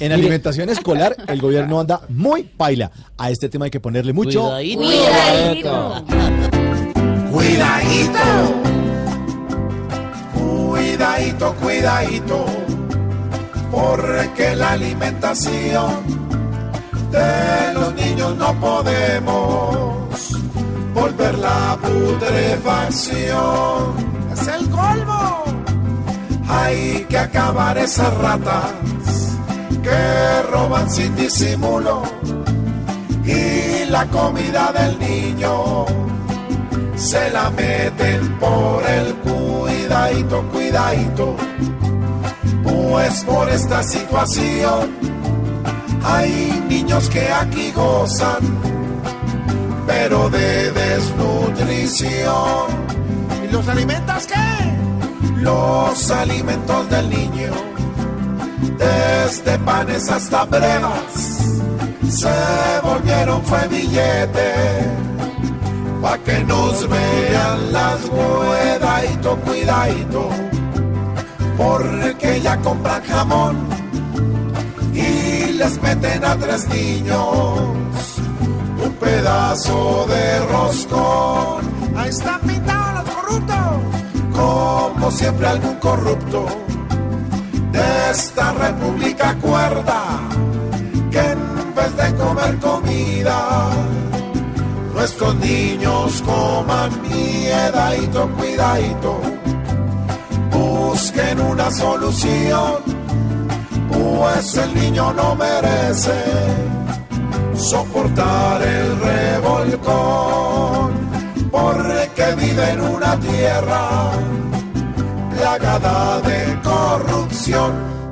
En alimentación escolar, el gobierno anda muy paila. A este tema hay que ponerle mucho. Cuidadito. Cuidadito. Cuidadito, cuidadito. Porque la alimentación de los niños no podemos volver la putrefacción. Es el colmo. Hay que acabar esas ratas que roban sin disimulo y la comida del niño se la meten por el cuidadito, cuidadito. Pues por esta situación hay niños que aquí gozan, pero de desnutrición. ¿Y los alimentos qué? Los alimentos del niño, desde panes hasta brevas, se volvieron fue billete pa' que nos vean las cuidadito, cuidadito, porque ya compran jamón y les meten a tres niños un pedazo de roscón. Ahí están pintados los corruptos, como siempre algún corrupto de esta república cuerda que en vez de comer comida nuestros niños coman miedadito, cuidadito, busquen una solución, pues el niño no merece soportar el revolcón, porque vive en una tierra plagada de corrupción